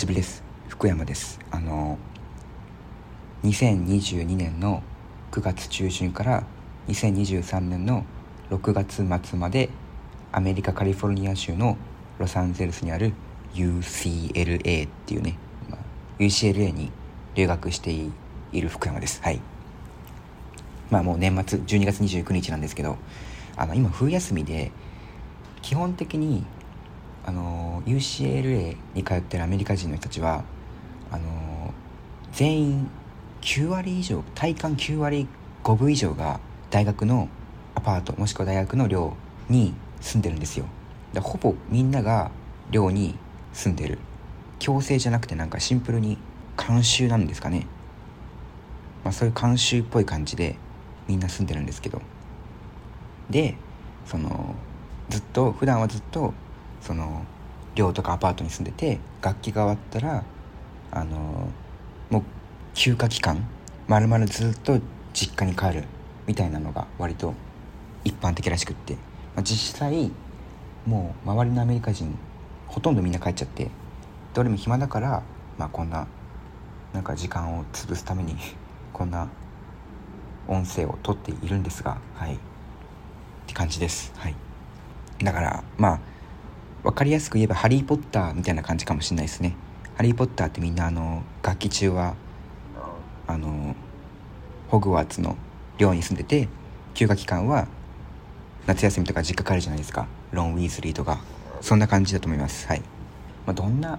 しぶりです。福山です。あの2022年の9月中旬から2023年の6月末までアメリカカリフォルニア州のロサンゼルスにある UCLA っていうね、まあ、UCLA に留学している福山です。はい。まあもう年末12月29日なんですけどあの今冬休みで基本的にあの UCLA に通ってるアメリカ人の人たちはあの全員9割以上体感9割5分以上が大学のアパートもしくは大学の寮に住んでるんですよ。でほぼみんなが寮に住んでる。強制じゃなくてなんかシンプルに慣習なんですかね。まあそういう慣習っぽい感じでみんな住んでるんですけど。でそのずっと普段はずっとその寮とかアパートに住んでて楽器が終わったらあのもう休暇期間まるまるずっと実家に帰るみたいなのが割と一般的らしくって、まあ、実際もう周りのアメリカ人ほとんどみんな帰っちゃってどれも暇だから、まあ、こんななんか時間を潰すために こんな音声を撮っているんですがはい。って感じです。はい。だからまあ分かりやすく言えば「ハリー・ポッター」みたいな感じかもしれないですね「ハリー・ポッター」ってみんなあの楽器中はあのホグワーツの寮に住んでて休暇期間は夏休みとか実家帰るじゃないですか。ロン・ウィーズリーとか。そんな感じだと思います。はい、まあ、どんな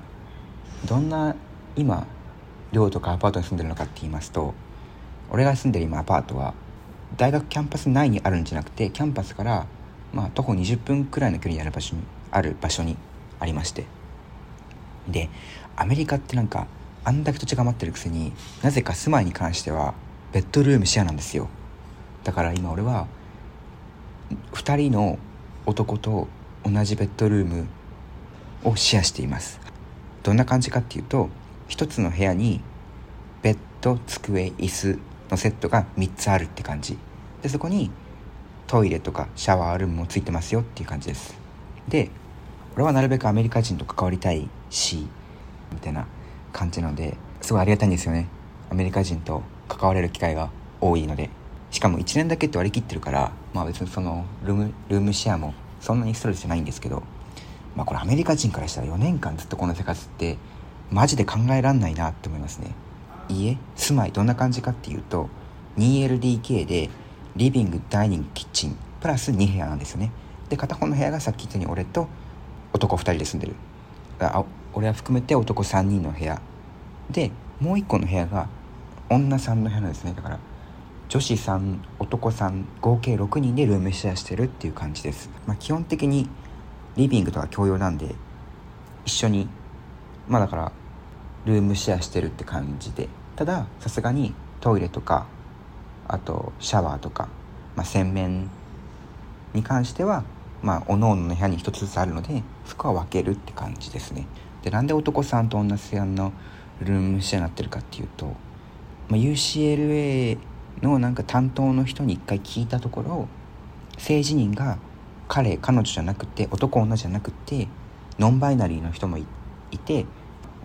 どんな今寮とかアパートに住んでるのかって言いますと俺が住んでる今アパートは大学キャンパス内にあるんじゃなくてキャンパスからまあ徒歩20分くらいの距離にある場所にある場所にありまして。でアメリカってなんかあんだけ土地が余ってるくせになぜか住まいに関してはベッドルームシェアなんですよ。だから今俺は2人の男と同じベッドルームをシェアしています。どんな感じかっていうと1つの部屋にベッド机椅子のセットが3つあるって感じ。でそこにトイレとかシャワールームもついてますよっていう感じです。で俺はなるべくアメリカ人と関わりたいしみたいな感じなのですごいありがたいんですよね。アメリカ人と関われる機会が多いので。しかも1年だけって割り切ってるからまあ別にそのルームルームシェアもそんなにストレスじゃないんですけどまあこれアメリカ人からしたら4年間ずっとこの生活ってマジで考えらんないなって思いますね。家住まいどんな感じかっていうと 2LDK でリビングダイニングキッチンプラス2部屋なんですよね。で片方の部屋がさっき言ったように俺と男2人で住んでる。あ俺は含めて男3人の部屋。でもう1個の部屋が女さんの部屋なんですね。だから女子3男3合計6人でルームシェアしてるっていう感じです、まあ、基本的にリビングとか共用なんで一緒にまあだからルームシェアしてるって感じで。たださすがにトイレとかあとシャワーとか、まあ、洗面に関してはまあ各々の部屋に一つずつあるのでそこは分けるって感じですね。でなんで男さんと女さんのルームシェアになってるかっていうと、まあ、UCLA のなんか担当の人に一回聞いたところ性自認が彼彼女じゃなくて男女じゃなくてノンバイナリーの人もいて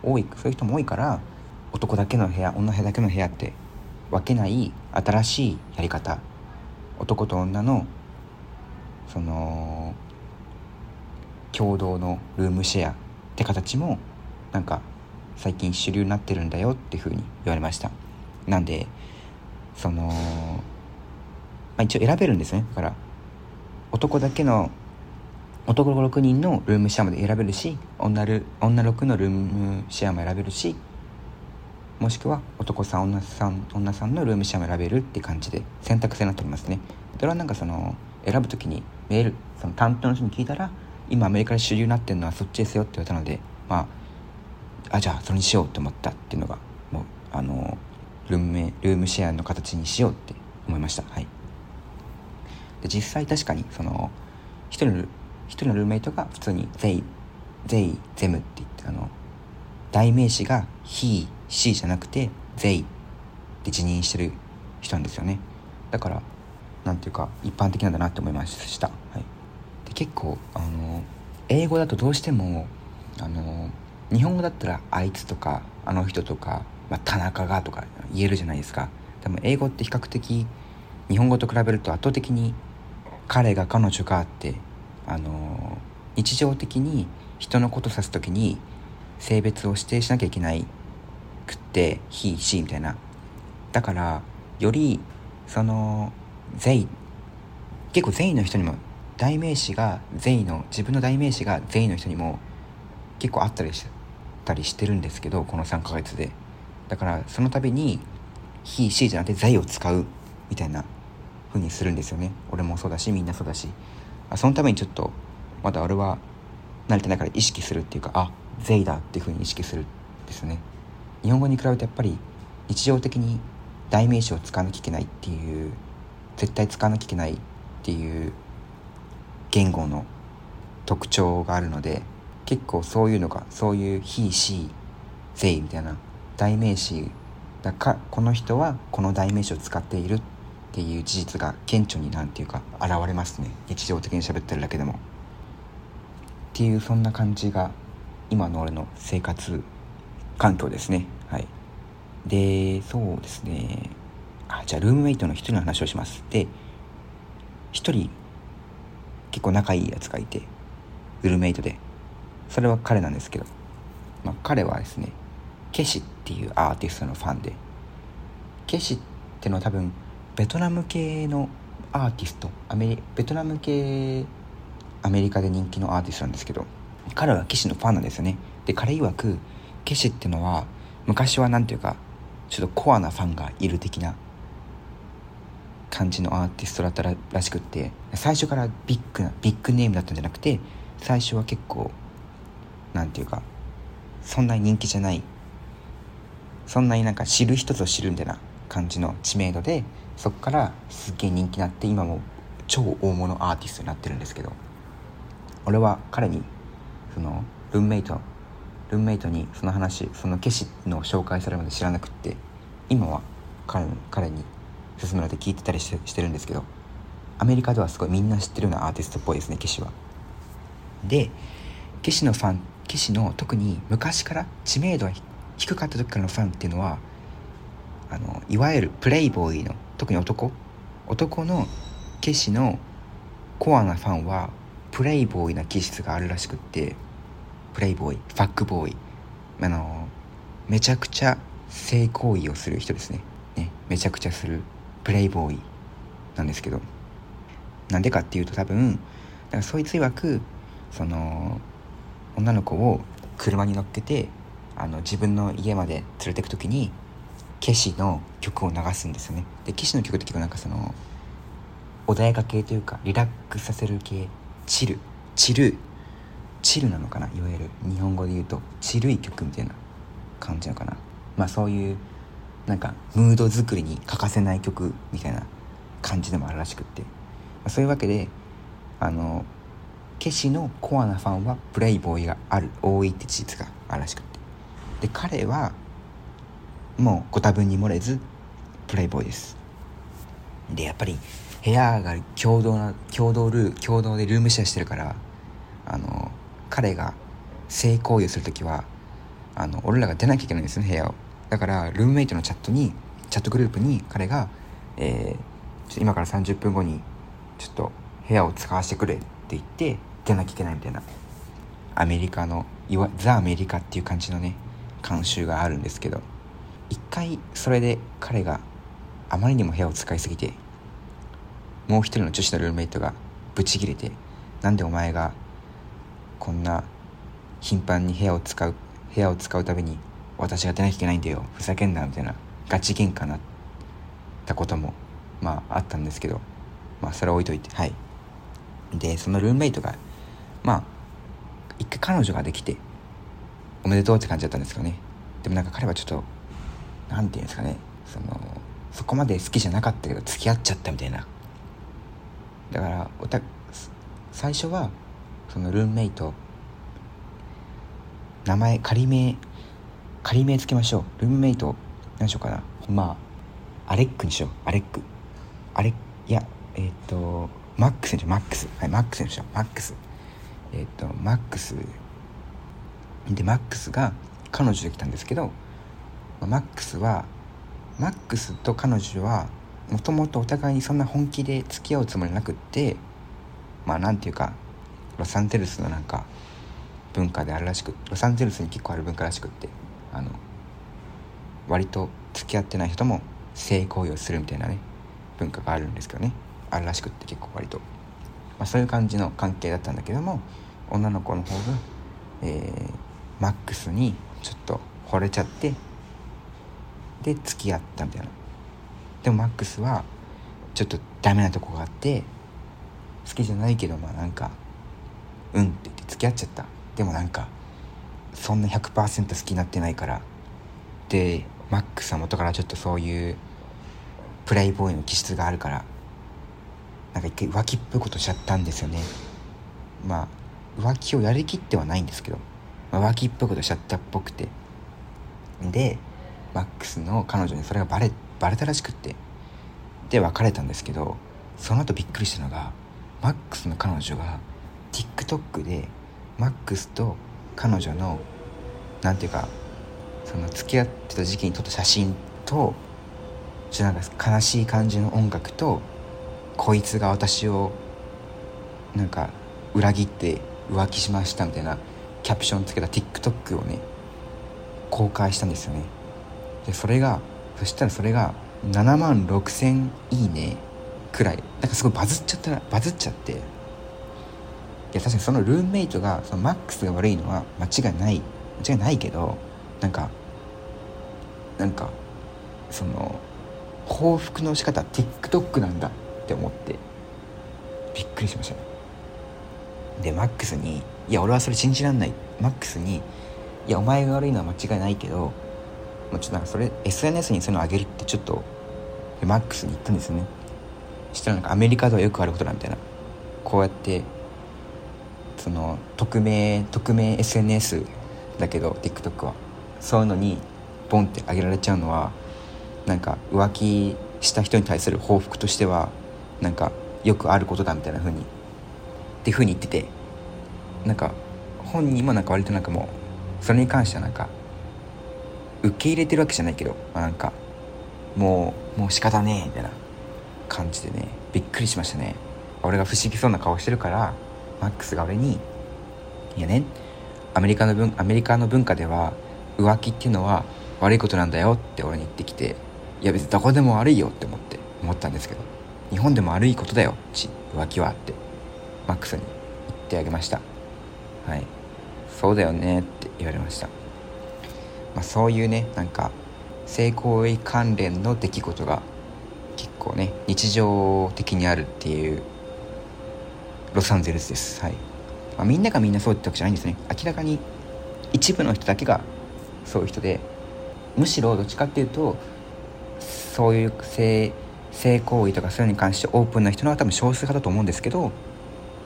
多いそういう人も多いから男だけの部屋女だけの部屋って分けない新しいやり方。男と女のその共同のルームシェアって形もなんか最近主流になってるんだよっていうふうに言われました。なんでその、まあ、一応選べるんですね。だから男だけの男6人のルームシェアまで選べるし女る女6のルームシェアも選べるしもしくは男さん女さん女さんのルームシェアも選べるって感じで選択制になっておりますね。それはなんかその選ぶ時にメールその担当の人に聞いたら今アメリカで主流になってるのはそっちですよって言われたのでまああじゃあそれにしようって思ったっていうのがもうあのルームルームシェアの形にしようって思いました。はい。で実際確かにその一人の一人のルームメイトが普通に「ゼイ」「ゼイ」「ゼム」って言ってあの代名詞が「he」「she」じゃなくて「ゼイ」って辞任してる人なんですよね。だからなんていうか一般的なんだなって思いました、はい、で結構あの英語だとどうしてもあの日本語だったら「あいつ」とか「あの人」とか「まあ、田中が」とか言えるじゃないですか。でも英語って比較的日本語と比べると圧倒的に彼が彼女があってあの日常的に人のこと指す時に性別を指定しなきゃいけないくって「he」「she」みたいな。だからよりその「they」結構「they」の人にも代名詞が「they」の自分の代名詞が「they」の人にも結構あったりしたりしてるんですけどこの3ヶ月で。だからその度に「he」「she」じゃなくて「they」を使うみたいな風にするんですよね。俺もそうだしみんなそうだし。そのためにちょっとまだ俺は慣れてないから意識するっていうかあ「they」だっていう風に意識するんですね。日本語に比べてやっぱり日常的に代名詞を使わなきゃいけないっていう絶対使わなきゃいけないっていう言語の特徴があるので結構そういうのがそういう「he」「she」「they」みたいな代名詞だかこの人はこの代名詞を使っているっていう事実が顕著になんていうか現れますね日常的に喋ってるだけでも。っていうそんな感じが今の俺の生活環境ですねはいでそうですねあじゃあルームメイトの一人の話をします。で一人結構仲いいやつがいてルームメイトで。それは彼なんですけど、まあ、彼はですねケシっていうアーティストのファンでケシってのは多分ベトナム系のアーティストアメリベトナム系アメリカで人気のアーティストなんですけど彼はケシのファンなんですよね。で彼曰くケシってのは昔は何ていうかちょっとコアなファンがいる的な感じのアーティストだったららしくって最初からビッグなビッグネームだったんじゃなくて最初は結構なんていうかそんなに人気じゃないそんなになんか知る人ぞ知るみたいな感じの知名度でそこからすっげえ人気になって今も超大物アーティストになってるんですけど俺は彼にそのルーメイトルーメイトにその話そのケシの紹介されるまで知らなくって今は彼彼に勧められて聞いてたりしてしてるんですけどアメリカではすごいみんな知ってるようなアーティストっぽいですねケシは。でケシのファンケシの特に昔から知名度が低かった時からのファンっていうのはあのいわゆるプレイボーイの特に男。男のケシのコアなファンはプレイボーイな気質があるらしくってプレイボーイファックボーイ。あのめちゃくちゃ性行為をする人ですね。ねめちゃくちゃする。プレイボーイなんですけどなんでかっていうと多分だからそいつ曰くその女の子を車に乗っけてあの自分の家まで連れてく時にケシの曲を流すんですよね。でケシの曲って結構なんかその穏やか系というかリラックスさせる系チルチルチルなのかないわゆる。日本語で言うとチルい曲みたいな感じなのかな。まあそういうなんかムード作りに欠かせない曲みたいな感じでもあるらしくって、そういうわけであのケシのコアなファンはプレイボーイがある多いって事実があるらしくって。で彼はもうご多分に漏れずプレイボーイです。でやっぱり部屋が共同な共同ル共同でルームシェアしてるからあの彼が性行為をする時はあの俺らが出なきゃいけないんですね部屋を。だからルームメイトのチャットにチャットグループに彼が、えー、今から30分後にちょっと部屋を使わせてくれって言って出なきゃいけないみたいなアメリカのいわザ・アメリカっていう感じのね慣習があるんですけど一回それで彼があまりにも部屋を使いすぎてもう一人の女子のルームメイトがブチギレてなんでお前がこんな頻繁に部屋を使う部屋を使うたびに私が出なきゃいけないんだよ。ふざけんなみたいな。ガチ喧嘩なったこともまああったんですけど。まあそれは置いといて。はい。でそのルームメイトがまあ一回彼女ができておめでとうって感じだったんですけどね。でもなんか彼はちょっと何て言うんですかね。そのそこまで好きじゃなかったけど付き合っちゃったみたいな。だからおた最初はそのルームメイト名前仮名仮名つけましょう。ルームメイト何しようかな。まあアレックにしよう。アレック。アレいやえっ、とマックスにしよう。マックス。はいマックスにしよう。マックス。えっ、とマックス。でマックスが彼女で来たんですけどマックスはマックスと彼女はもともとお互いにそんな本気で付き合うつもりなくってまあなんていうかロサンゼルスのなんか文化であるらしくロサンゼルスに結構ある文化らしくって。割と付き合ってない人も性行為をするみたいなね文化があるんですけどね。あるらしくって結構割と、まあ、そういう感じの関係だったんだけども女の子の方が、えー、マックスにちょっと惚れちゃってで付き合ったみたいな。でもマックスはちょっとダメなとこがあって好きじゃないけどまあなんかうんって言って付き合っちゃった。でもなんかそんな100%好きになってないから。でマックスは元からちょっとそういうプレイボーイの気質があるからなんか一回浮気っぽいことしちゃったんですよね。まあ浮気をやりきってはないんですけど、まあ、浮気っぽいことしちゃったっぽくて。でマックスの彼女にそれがバレバレたらしくって。で別れたんですけどその後びっくりしたのがマックスの彼女が TikTok でマックスと彼女の何ていうかその付き合ってた時期に撮った写真とちょっとなんか悲しい感じの音楽とこいつが私をなんか裏切って浮気しましたみたいなキャプションつけた TikTok をね公開したんですよね。でそれがそしたらそれが7万6,000いいねくらい。なんかすごいバズっちゃったバズっちゃって。いや確かにそのルームメイトがそのマックスが悪いのは間違いない。間違いないけどなんかなんかその報復の仕方 TikTok なんだって思ってびっくりしましたね。でマックスに「いや俺はそれ信じらんない」マックスに「いやお前が悪いのは間違いないけどもうちょっとなんかそれ SNS にそういうのあげるってちょっとマックスに言ったんですよね。したらなんかアメリカではよくあることだみたいな。こうやってその匿名匿名 SNS だけど TikTok は。そういうのにボンってあげられちゃうのはなんか浮気した人に対する報復としてはなんかよくあることだみたいな風にっていう風に言っててなんか本人もなんか割となんかもうそれに関してはなんか受け入れてるわけじゃないけど、まあ、なんかもうもう仕方ねえみたいな感じでねびっくりしましたね。俺が不思議そうな顔してるからマックスが俺に「いやねアメリカの文アメリカの文化では浮気っていうのは悪いことなんだよ」って俺に言ってきて「いや別にどこでも悪いよ」って思って思ったんですけど日本でも悪いことだよち浮気はってマックスに言ってあげました。はい。そうだよねって言われました。まあ、そういうねなんか性行為関連の出来事が結構ね日常的にあるっていうロサンゼルスです、はい。まあ、みんながみんなそうってわけじゃないんですね。明らかに一部の人だけがそういう人でむしろどっちかっていうとそういう性性行為とかそういうのに関してオープンな人のは多分少数派だと思うんですけど、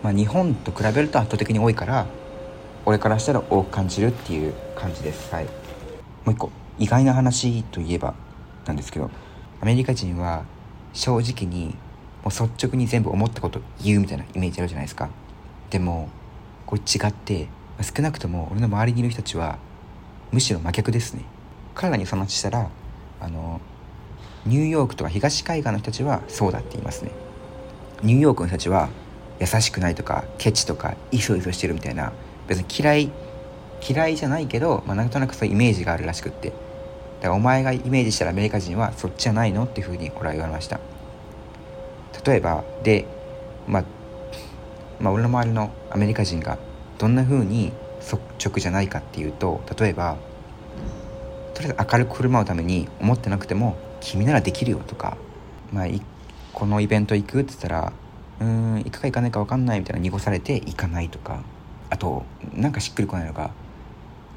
まあ、日本と比べると圧倒的に多いから俺からしたら多く感じるっていう感じです。はいもう一個意外な話といえばなんですけどアメリカ人は正直にもう率直に全部思ったこと言うみたいなイメージあるじゃないですかでもこれ違って少なくとも俺の周りにいる人たちはむしろ真逆ですね。彼らにその話したらあのニューヨークとか東海岸の人たちはそうだって言いますね。ニューヨークの人たちは優しくないとかケチとかイソイソしてるみたいな別に嫌い嫌いじゃないけど、まあ、なんとなくそういうイメージがあるらしくって。だからお前がイメージしたらアメリカ人はそっちじゃないのっていうふうに俺は言われました。例えばで、まあ、まあ俺の周りのアメリカ人がどんなふうに率直じゃないかっていうと例えばとりあえず明るく振る舞うために思ってなくても「君ならできるよ」とか「まあ、このイベント行く?」って言ったら「うん行くか行かないか分かんない」みたいな濁されて行かないとかあとなんかしっくりこないのが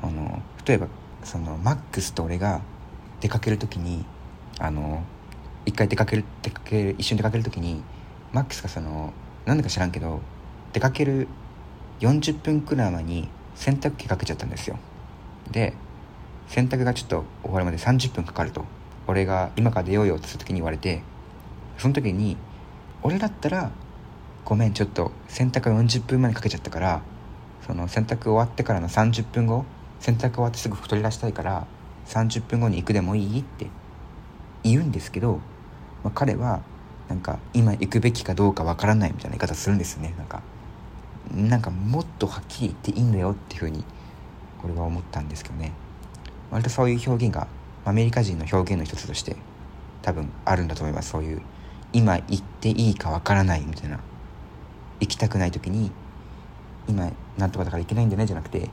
あの例えばそのマックスと俺が出かける時にあの一回出かける出かける一緒に出かける時にマックスがその何でか知らんけど出かける40分くらい前に洗濯機かけちゃったんですよ。で洗濯がちょっと終わるまで30分かかると俺が今から出ようよってする時に言われてその時に俺だったらごめんちょっと洗濯が40分前にかけちゃったからその洗濯終わってからの30分後洗濯終わってすぐ取り出したいから30分後に行くでもいいって言うんですけど、まあ、彼はなんか今行くべきかどうかわからないみたいな言い方するんですよねなんか。なんかもっとはっきり言っていいんだよっていうふうにこれは思ったんですけどね。割とそういう表現がアメリカ人の表現の一つとして多分あるんだと思います。そういう今行っていいかわからないみたいな行きたくない時に今なんとかだから行けないんだよねじゃなくて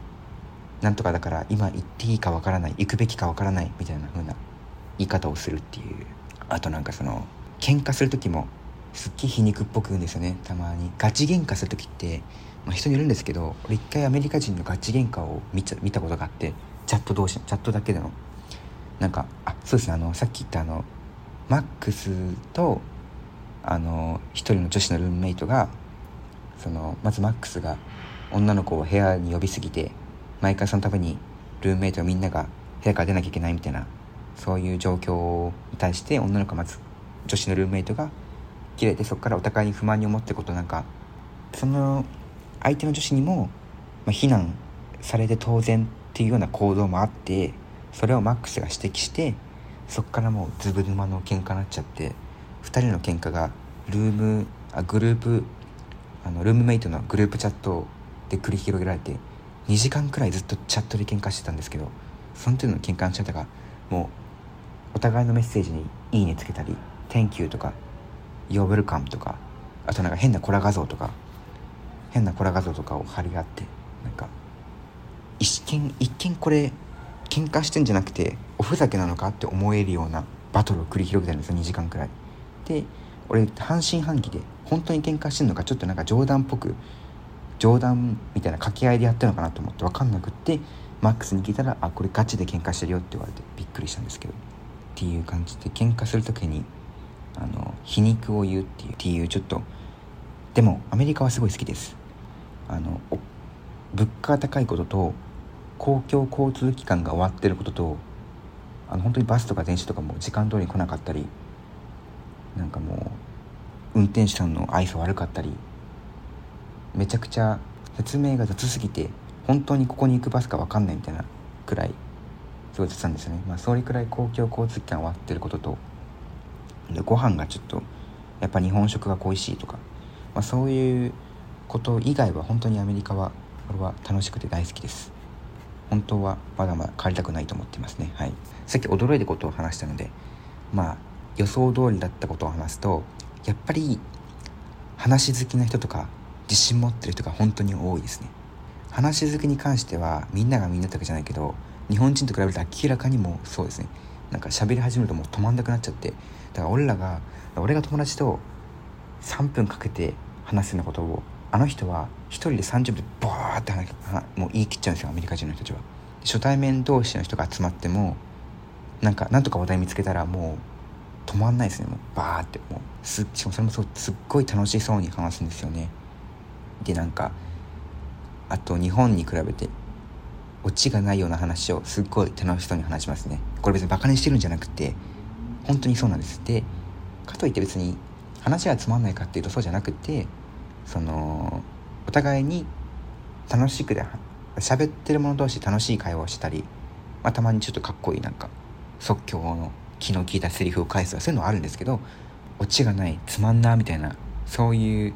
なんとかだから今行っていいかわからない行くべきかわからないみたいな風な言い方をするっていう。あとなんかその喧嘩する時もすっげえ皮肉っぽく言うんですよね。たまに。ガチ喧嘩する時って、まあ、人にいるんですけど俺一回アメリカ人のガチ喧嘩を見ちゃ見たことがあってチャット同士チャットだけでのなんかあそうですね。あのさっき言ったあのマックスとあの一人の女子のルームメイトがそのまずマックスが女の子を部屋に呼びすぎて毎回そのためにルームメイトみんなが部屋から出なきゃいけないみたいなそういう状況に対して女の子まず女子のルームメイトが切れてそこからお互いに不満に思ってることなんかその相手の女子にも、まあ、非難されて当然っていうような行動もあってそれをマックスが指摘してそこからもうズブ沼の喧嘩になっちゃって2人の喧嘩がルームあグループあのルームメイトのグループチャットで繰り広げられて2時間くらいずっとチャットで喧嘩してたんですけどその時の喧嘩の仕方がもうお互いのメッセージに「いいね」つけたり「Thank you」とか「You're welcome」とかあとなんか変なコラ画像とか変なコラ画像とかを貼り合ってなんか一見一見これ喧嘩してんじゃなくておふざけなのかって思えるようなバトルを繰り広げてるんですよ2時間くらいで俺半信半疑で本当に喧嘩してんのかちょっとなんか冗談っぽく冗談みたいな掛け合いでやってるのかなと思って分かんなくってマックスに聞いたら「あこれガチで喧嘩してるよ」って言われてびっくりしたんですけどっていう感じで喧嘩する時にあの皮肉を言うっていうっていうちょっとでもアメリカはすごい好きです。あの物価が高いことと公共交通機関が終わってることとあの本当にバスとか電車とかも時間通りに来なかったりなんかもう運転手さんの愛想悪かったりめちゃくちゃ説明が雑すぎて本当にここに行くバスか分かんないみたいなくらいすごい雑なんですよね。まあそれくらい公共交通機関終わってることとでご飯がちょっとやっぱ日本食が恋しいとか、まあ、そういうこと以外は本当にアメリカは俺は楽しくて大好きです。本当はまだまだ帰りたくないと思ってますね。はい。さっき驚いたことを話したのでまあ予想通りだったことを話すとやっぱり話好きな人とか自信持ってる人が本当に多いですね。話好きに関してはみんながみんなってわけじゃないけど日本人と比べると明らかにもそうですね。なんか喋り始めるともう止まんなくなっちゃってだから俺らが俺が友達と3分かけて話すようなことをあの人は1人で30分でボーって話もう言い切っちゃうんですよアメリカ人の人たちは。初対面同士の人が集まってもなんかなんとか話題見つけたらもう止まんないですね。もうバーって。もうすしかもそれもそうすっごい楽しそうに話すんですよね。でなんかあと日本に比べてオチがないような話をすっごい楽しそうに話しますね。これ別にバカにしてるんじゃなくて本当にそうなんです。でかといって別に話がつまんないかっていうとそうじゃなくてそのお互いに楽しくで喋ってる者同士楽しい会話をしたり、まあ、たまにちょっとかっこいいなんか即興の気の利いたセリフを返すとかそういうのはあるんですけどオチがないつまんなみたいなそういう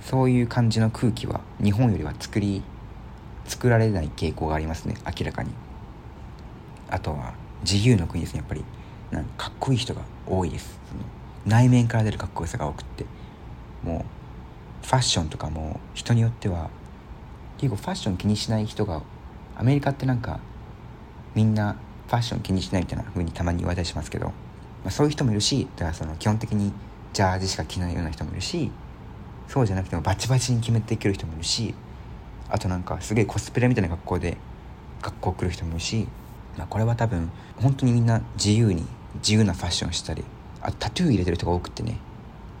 そういう感じの空気は日本よりは作り作られない傾向がありますね明らかに。あとは自由の国ですねやっぱり。なんかかっこいい人が多いです。その内面から出るかっこよさが多くって。もうファッションとかも人によっては結構ファッション気にしない人がアメリカってなんかみんなファッション気にしないみたいな風にたまに言われたりしますけど、まあ、そういう人もいるしだからその基本的にジャージしか着ないような人もいるしそうじゃなくてもバチバチに決めていける人もいるしあとなんかすげえコスプレみたいな格好で学校来る人もいるし、まあ、これは多分本当にみんな自由に自由なファッションしたりあタトゥー入れてる人が多くてね。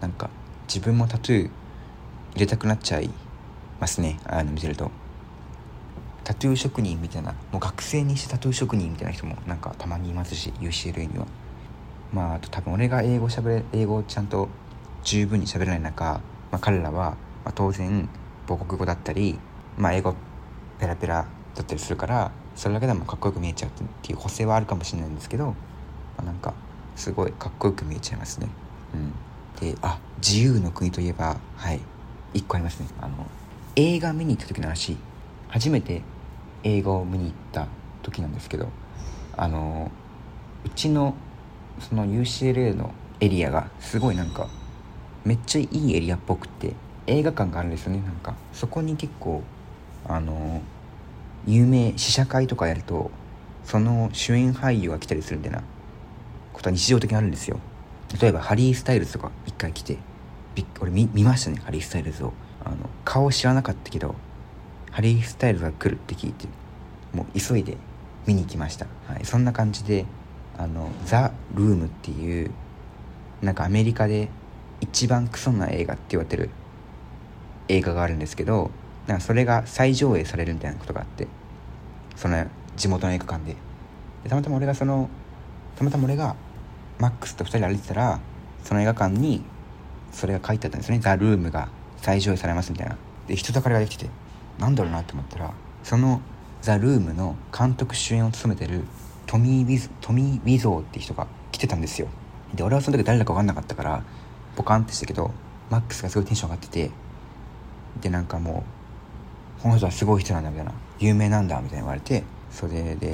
なんか自分もタトゥー入れたくなっちゃいますね。あの見てると。タトゥー職人みたいなもう学生にしてタトゥー職人みたいな人もなんかたまにいますし UCLA には。まああと多分俺が英語しゃべれ英語をちゃんと十分に喋れない中、まあ、彼らは、まあ、当然母国語だったり、まあ、英語ペラペラだったりするからそれだけでもかっこよく見えちゃうっていう補正はあるかもしれないんですけど、なんかすごいかっこよく見えちゃいますね。うん。であ自由の国といえばはい。1個ありますね。あの映画見に行った時の話。初めて映画を見に行った時なんですけどあのうちのその UCLA のエリアがすごいなんかめっちゃいいエリアっぽくて映画館があるんですよね。なんかそこに結構あの有名試写会とかやるとその主演俳優が来たりするみたいな。ことは日常的にあるんですよ。例えばハリー・スタイルズとか一回来て俺見見ましたねハリー・スタイルズを。あの顔知らなかったけどハリー・スタイルズが来るって聞いてもう急いで見に行きました、はい、そんな感じであの「ザ・ルーム」っていうなんかアメリカで一番クソな映画って言われてる映画があるんですけどなんかそれが再上映されるみたいなことがあってその地元の映画館で。でたまたま俺がそのたまたま俺がマックスと2人で歩いてたらその映画館にそれが書いてあったんですね「ザ・ルームが再上映されますみたいな。で人だかりができてなんだろうなって思ったらその「ザ・ルームの監督主演を務めてるトミー・ウィズトミー・ウィゾーって人が来てたんですよ。で俺はその時誰だか分かんなかったからポカンってしたけどマックスがすごいテンション上がっててでなんかもうこの人はすごい人なんだみたいな。有名なんだみたいに言われてそれで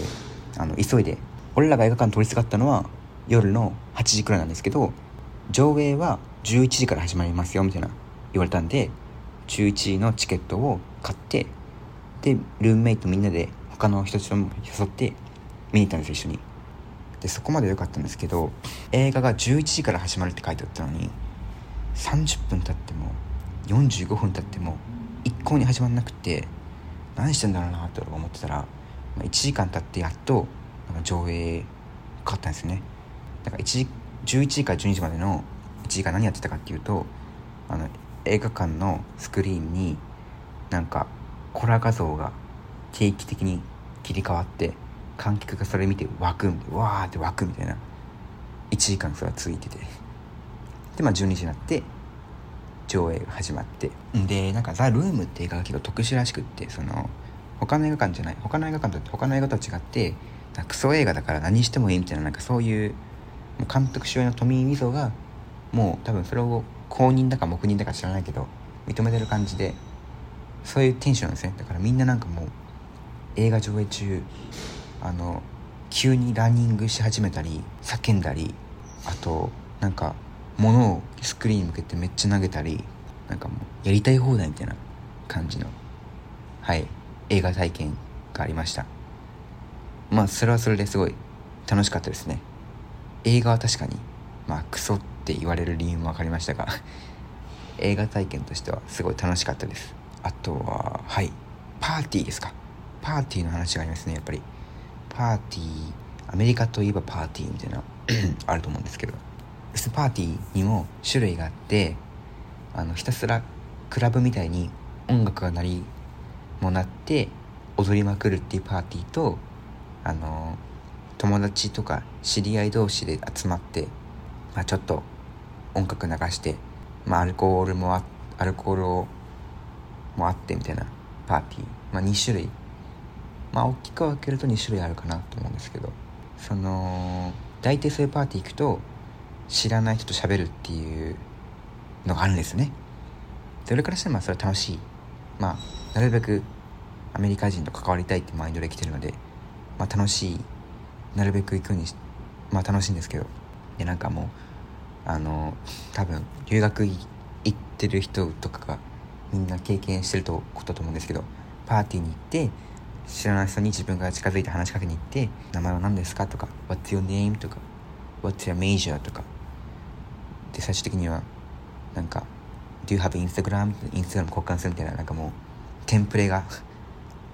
あの急いで俺らが映画館通りすがったのは夜の8時くらいなんですけど上映は11時から始まりますよみたいな言われたんで11時のチケットを買ってでルームメイトみんなで他の人たちも誘って見に行ったんですよ一緒に。でそこまで良かったんですけど映画が11時から始まるって書いてあったのに30分経っても45分経っても一向に始まんなくて何してんだろうなと思ってたら1時間経ってやっとなんか上映かったんですね。だから1時11時から12時までの1時間何やってたかっていうとあの映画館のスクリーンになんかコラ画像が定期的に切り替わって観客がそれ見て湧くわーって湧くみたいな1時間それは続いてて。でまあ12時になって上映が始まって。でなんか「ザ・ルームって映画が結構特殊らしくってその他の映画館じゃない他の映画館と他の映画とは違ってクソ映画だから何してもいいみたいななんかそういう監督主演のトミー・ウィゾがもう多分それを公認だか黙認だか知らないけど認めてる感じでそういうテンションですね。だからみんななんかもう映画上映中あの急にランニングし始めたり叫んだりあとなんか物をスクリーンに向けてめっちゃ投げたりなんかもうやりたい放題みたいな感じのはい映画体験がありました。まあそれはそれですごい楽しかったですね。映画は確かにまあクソって言われる理由も分かりましたが 映画体験としてはすごい楽しかったです。あとははい。パーティーですか。パーティーの話がありますねやっぱり。パーティーアメリカといえばパーティーみたいな あると思うんですけど。パーティーにも種類があってあのひたすらクラブみたいに音楽が鳴りも鳴って踊りまくるっていうパーティーとあの友達とか知り合い同士で集まって、まあ、ちょっと音楽流して、まあ、アルコールもあアルコールをもあってみたいなパーティー、まあ、2種類。まあ大きく分けると2種類あるかなと思うんですけど。その大体そういうパーティー行くと知らない人と喋るっていうのがあるんですね。それからしてもそれは楽しい。まあなるべくアメリカ人と関わりたいってマインドで来てるので、まあ、楽しいなるべく行くようにまあ楽しいんですけどでなんかもうあの多分留学行ってる人とかがみんな経験してるとことだと思うんですけどパーティーに行って知らない人に自分が近づいて話しかけに行って「名前は何ですか?」とか「What's your name?」とか「What's your major?」とかで最終的にはなんか「Do you have Instagram?」インスタグラム交換するみたいななんかもうテンプレが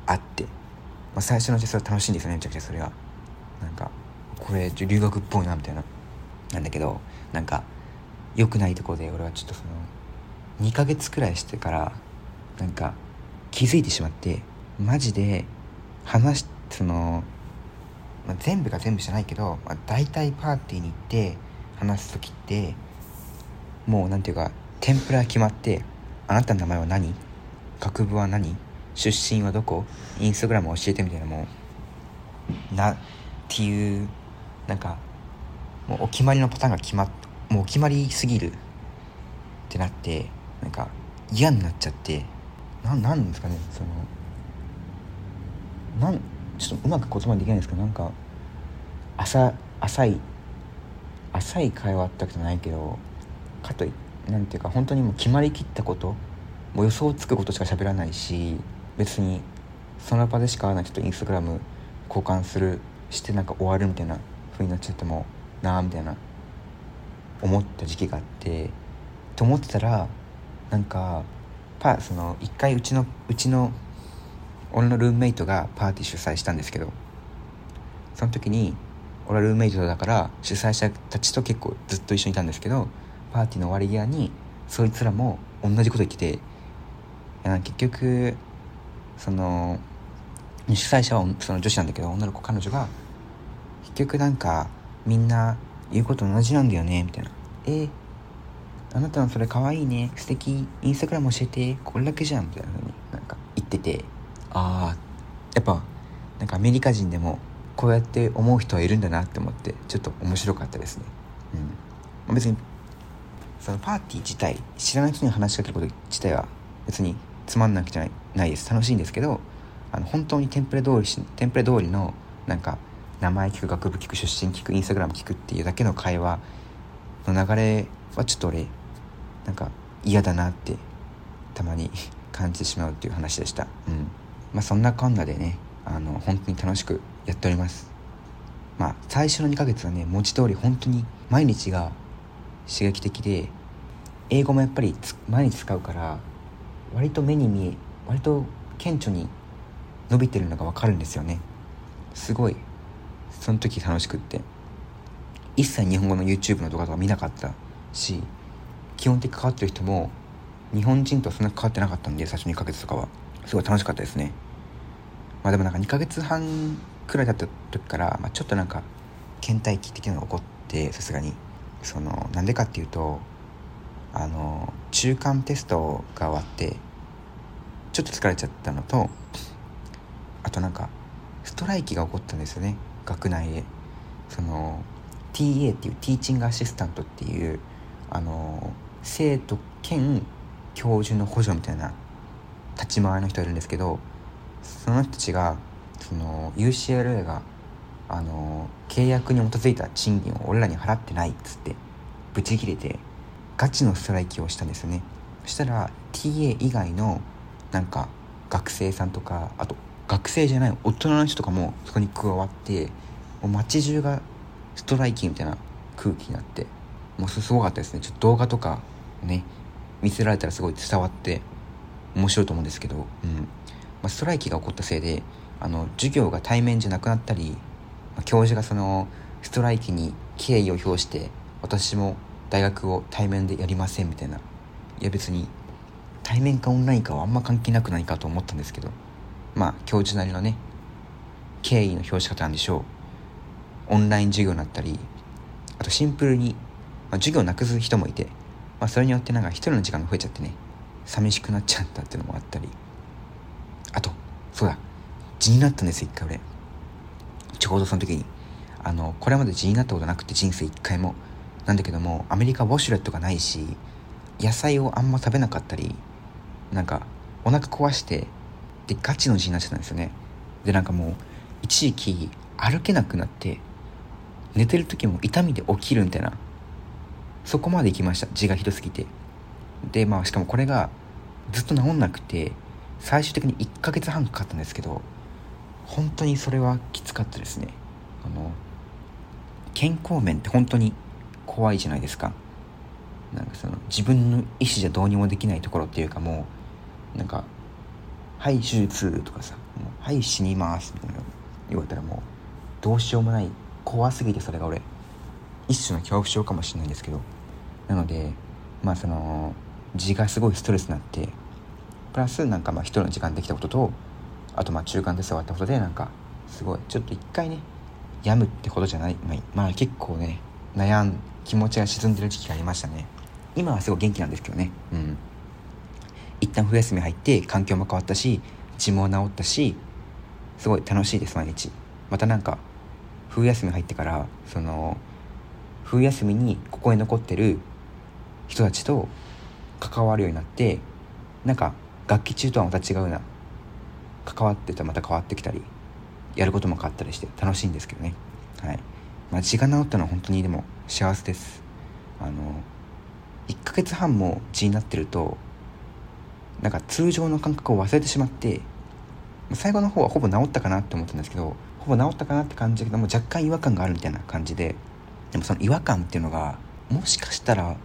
あって、まあ、最初のうちそれ楽しいんですよねめちゃくちゃそれがなんかこれ留学っぽいなみたいな。なんだけどなんか良くないとこで俺はちょっとその2ヶ月くらいしてからなんか気づいてしまってマジで話しその、まあ、全部が全部じゃないけど、まあ、大体パーティーに行って話す時ってもう何ていうか天ぷら決まって「あなたの名前は何？学部は何？出身はどこ？インスタグラム教えて」みたいなもうなっていうなんかもうお決まりのパターンが決まっもうお決まりすぎるってなってなんか嫌になっちゃってななんですかねそのなんちょっとうまく言葉にできないんですけどなんか浅浅い浅い会話ってわけじゃないけどかといなんていうか本当にもう決まりきったこともう予想つくことしか喋らないし別にその場でしか会わない人とインスタグラム交換するしてなんか終わるみたいな風になっちゃってもなあみたいな思った時期があってと思ってたらなんかパその一回うちのうちの俺のルームメイトがパーティー主催したんですけどその時に俺はルームメイトだから主催者たちと結構ずっと一緒にいたんですけどパーティーの終わり際にそいつらも同じこと言ってて結局その主催者はその女子なんだけど女の子彼女が結局なんかみんな言うこと同じなんだよねみたいな「えー、あなたのそれかわいね素敵インスタグラム教えてこれだけじゃん」みたいなふうになんか言ってて。ああやっぱなんかアメリカ人でもこうやって思う人はいるんだなって思ってちょっと面白かったですね。うん。別にそのパーティー自体知らない人に話しかけること自体は別につまんなくじゃないないです。楽しいんですけどあの本当にテンプレ通りしテンプレ通りのなんか名前聞く学部聞く出身聞くインスタグラム聞くっていうだけの会話の流れはちょっと俺なんか嫌だなってたまに感じてしまうっていう話でした。うん。まあそんなこんなでねあの本当に楽しくやっております。まあ最初の2ヶ月はね。文字通り本当に毎日が刺激的で英語もやっぱり毎日使うから割と目に見え割と顕著に伸びてるのが分かるんですよね。すごい。その時楽しくって。一切日本語の YouTube の動画とか見なかったし基本的に関わってる人も日本人とそんな関わってなかったんで最初2ヶ月とかは。すごい楽しかったですね。まあでもなんか2ヶ月半くらいだった時から、まあ、ちょっとなんか倦怠期的なのが起こってさすがに。そのなんでかっていうとあの中間テストが終わってちょっと疲れちゃったのととなんかストライキが起こったんですよね。学内でその TA っていうティーチングアシスタントっていうあの生徒兼教授の補助みたいな立ち回りの人いるんですけどその人たちがその UCLA があの契約に基づいた賃金を俺らに払ってないっつってブチ切れてガチのストライキをしたんですよね。そしたら TA 以外のなんか学生さんとかあと学生じゃない大人の人とかもそこに加わってもう街中がストライキみたいな空気になってもうすごかったですね。ちょっと動画とかね見せられたらすごい伝わって面白いと思うんですけど、うん。まあ、ストライキが起こったせいであの授業が対面じゃなくなったり、まあ、教授がそのストライキに敬意を表して私も大学を対面でやりませんみたいな。いや別に対面かオンラインかはあんま関係なくないかと思ったんですけどまあ教授なりのね敬意の表し方なんでしょう。オンライン授業になったりあとシンプルに、まあ、授業なくす人もいて、まあ、それによってなんか一人の時間が増えちゃってね寂しくなっちゃったっていうのもあったり。あとそうだ地になったんです一回俺。ちょうどその時にあのこれまで地になったことなくて人生一回も。なんだけどもアメリカウォシュレットがないし野菜をあんま食べなかったりなんかお腹壊してでガチの字になっちゃったんですよね。でなんかもう一時期歩けなくなって寝てる時も痛みで起きるみたいなそこまで行きました。字がひどすぎて。でまあしかもこれがずっと治んなくて最終的に1ヶ月半かかったんですけど本当にそれはきつかったですね。あの健康面って本当に怖いじゃないですか。なんかその自分の意思じゃどうにもできないところっていうかもうなんか「はい手術」とかさ「はい死にます」みたいな言われたらもうどうしようもない怖すぎてそれが俺一種の恐怖症かもしれないんですけどなのでまあその字がすごいストレスになってプラスなんかまあ一人の時間できたこととあとまあ中間で触ったことでなんかすごいちょっと一回ね病むってことじゃない、まあ、まあ結構ね悩ん気持ちが沈んでる時期がありましたね。今はすごい元気なんですけどね。うん。一旦冬休み入って環境も変わったし血も治ったしすごい楽しいです毎日。またなんか冬休み入ってからその冬休みにここに残ってる人たちと関わるようになってなんか楽器中とはまた違うな。関わってたらまた変わってきたりやることも変わったりして楽しいんですけどね。はい。まあ血が治ったのは本当にでも幸せです。あの1ヶ月半も血になってるとなんか通常の感覚を忘れてしまって最後の方はほぼ治ったかなって思ったんですけどほぼ治ったかなって感じだけども若干違和感があるみたいな感じででもその違和感っていうのがもしかしたら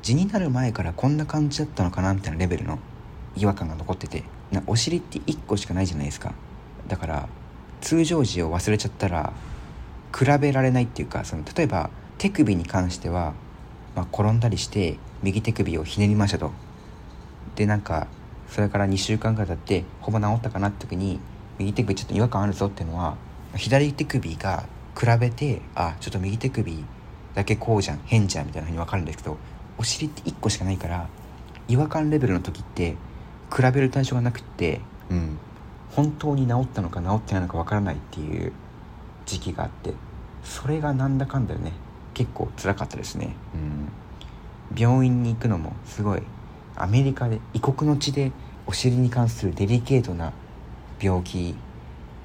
地になる前からこんな感じだったのかなみたいなレベルの違和感が残っててなお尻って1個しかないじゃないですか。だから通常時を忘れちゃったら比べられないっていうかその例えば手首に関しては、まあ、転んだりして右手首をひねりましたと。でなんかそれから2週間ぐらい経ってほぼ治ったかなって時に右手首ちょっと違和感あるぞっていうのは左手首が比べてあちょっと右手首だけこうじゃん変じゃんみたいなふうに分かるんですけどお尻って1個しかないから違和感レベルの時って比べる対象がなくってうん本当に治ったのか治ってないのか分からないっていう時期があってそれがなんだかんだよね。結構辛かったですね。うん。病院に行くのもすごいアメリカで異国の地でお尻に関するデリケートな病気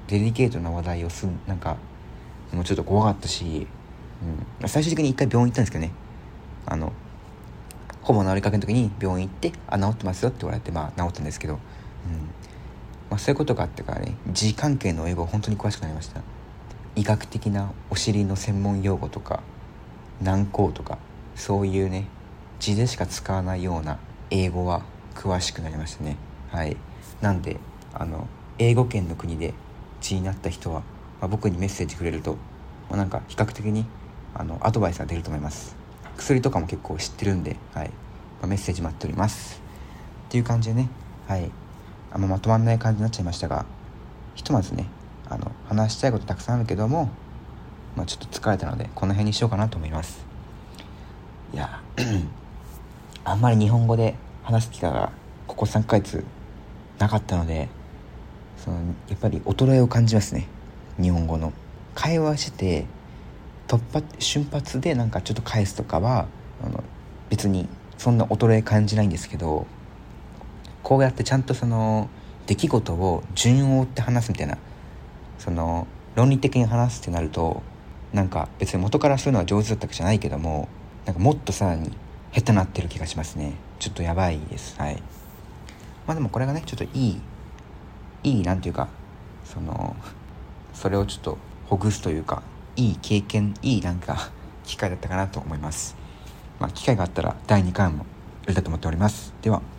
デリケートな話題をすなんかもうちょっと怖かったし、うん、最終的に一回病院行ったんですけどね。あのほぼ治りかけの時に病院行って「あ治ってますよ」って言われてまあ治ったんですけど、うん。まあ、そういうことがあってからね字関係の英語本当に詳しくなりました。医学的なお尻の専門用語とか軟膏とかそういうね字でしか使わないような英語は詳しくなりましたね。はい。なんであの英語圏の国で血になった人は、まあ、僕にメッセージくれると、まあ、なんか比較的にあのアドバイスが出ると思います。薬とかも結構知ってるんで、はい。まあ、メッセージ待っております。っていう感じでねはい。あんままとまんない感じになっちゃいましたがひとまずねあの話したいことたくさんあるけども、まあ、ちょっと疲れたのでこの辺にしようかなと思います。いや あんまり日本語で話す機会がここ3ヶ月なかったのでそのやっぱり衰えを感じますね。日本語の。会話して突発瞬発でなんかちょっと返すとかはあの別にそんな衰え感じないんですけどこうやってちゃんとその出来事を順を追って話すみたいなその論理的に話すってなるとなんか別に元からそういうのは上手だったわけじゃないけどもなんかもっとさらに下手なってる気がしますね。ちょっとやばいです。はい。まあでもこれがねちょっといいいいなんていうかそのそれをちょっとほぐすというかいい経験いいなんか機会だったかなと思います。まあ機会があったら第2回もやりたいと思っております。では。